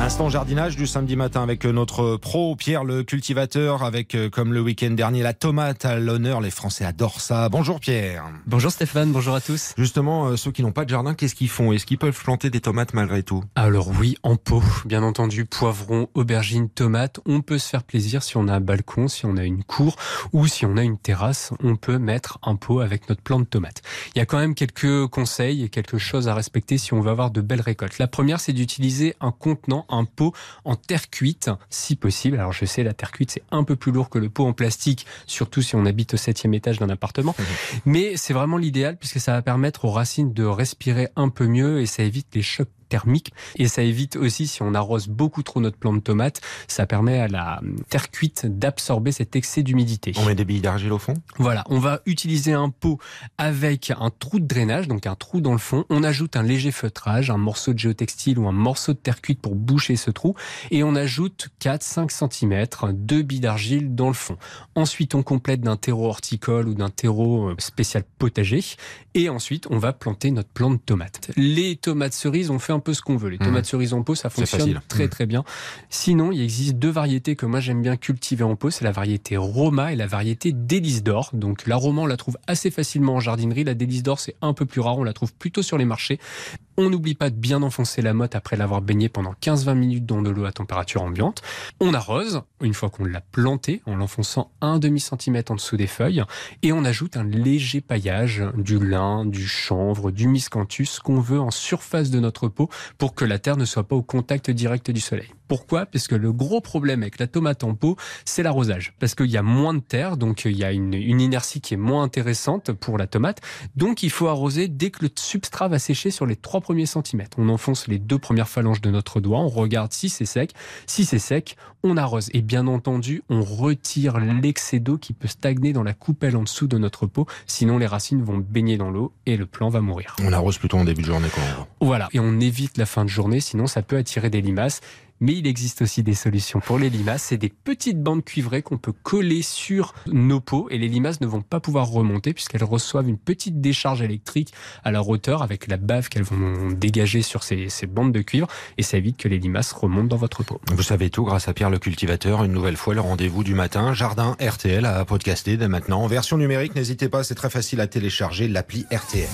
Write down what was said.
Instant jardinage du samedi matin avec notre pro Pierre le cultivateur avec euh, comme le week-end dernier la tomate à l'honneur. Les Français adorent ça. Bonjour Pierre. Bonjour Stéphane, bonjour à tous. Justement, euh, ceux qui n'ont pas de jardin, qu'est-ce qu'ils font? Est-ce qu'ils peuvent planter des tomates malgré tout? Alors oui, en pot, bien entendu, poivrons, aubergines, tomates. On peut se faire plaisir si on a un balcon, si on a une cour ou si on a une terrasse. On peut mettre un pot avec notre plant de tomates. Il y a quand même quelques conseils et quelque chose à respecter si on veut avoir de belles récoltes. La première, c'est d'utiliser un contenant un pot en terre cuite, si possible. Alors je sais, la terre cuite, c'est un peu plus lourd que le pot en plastique, surtout si on habite au septième étage d'un appartement. Mmh. Mais c'est vraiment l'idéal puisque ça va permettre aux racines de respirer un peu mieux et ça évite les chocs thermique. Et ça évite aussi, si on arrose beaucoup trop notre plante de tomate, ça permet à la terre cuite d'absorber cet excès d'humidité. On met des billes d'argile au fond? Voilà, on va utiliser un pot avec un trou de drainage, donc un trou dans le fond. On ajoute un léger feutrage, un morceau de géotextile ou un morceau de terre cuite pour boucher ce trou. Et on ajoute 4-5 cm de billes d'argile dans le fond. Ensuite, on complète d'un terreau horticole ou d'un terreau euh, spécial potager. Et ensuite, on va planter notre plante de tomate. Les tomates cerises, on fait un peu ce qu'on veut. Les mmh. tomates cerises en pot, ça fonctionne très mmh. très bien. Sinon, il existe deux variétés que moi j'aime bien cultiver en pot. C'est la variété Roma et la variété délice d'or. Donc la Roma, on la trouve assez facilement en jardinerie. La délice d'or, c'est un peu plus rare. On la trouve plutôt sur les marchés. On n'oublie pas de bien enfoncer la motte après l'avoir baignée pendant 15-20 minutes dans de l'eau à température ambiante. On arrose une fois qu'on l'a plantée en l'enfonçant un demi centimètre en dessous des feuilles et on ajoute un léger paillage du lin, du chanvre, du miscanthus qu'on veut en surface de notre peau pour que la terre ne soit pas au contact direct du soleil. Pourquoi? Parce que le gros problème avec la tomate en pot, c'est l'arrosage. Parce qu'il y a moins de terre, donc il y a une, une, inertie qui est moins intéressante pour la tomate. Donc il faut arroser dès que le substrat va sécher sur les trois premiers centimètres. On enfonce les deux premières phalanges de notre doigt, on regarde si c'est sec. Si c'est sec, on arrose. Et bien entendu, on retire l'excès d'eau qui peut stagner dans la coupelle en dessous de notre peau. Sinon, les racines vont baigner dans l'eau et le plant va mourir. On arrose plutôt en début de journée quand Voilà. Et on évite la fin de journée, sinon ça peut attirer des limaces. Mais il existe aussi des solutions pour les limaces. C'est des petites bandes cuivrées qu'on peut coller sur nos pots et les limaces ne vont pas pouvoir remonter puisqu'elles reçoivent une petite décharge électrique à leur hauteur avec la bave qu'elles vont dégager sur ces, ces, bandes de cuivre et ça évite que les limaces remontent dans votre pot. Vous savez tout grâce à Pierre le cultivateur. Une nouvelle fois, le rendez-vous du matin. Jardin RTL à podcaster dès maintenant. En version numérique, n'hésitez pas, c'est très facile à télécharger l'appli RTL.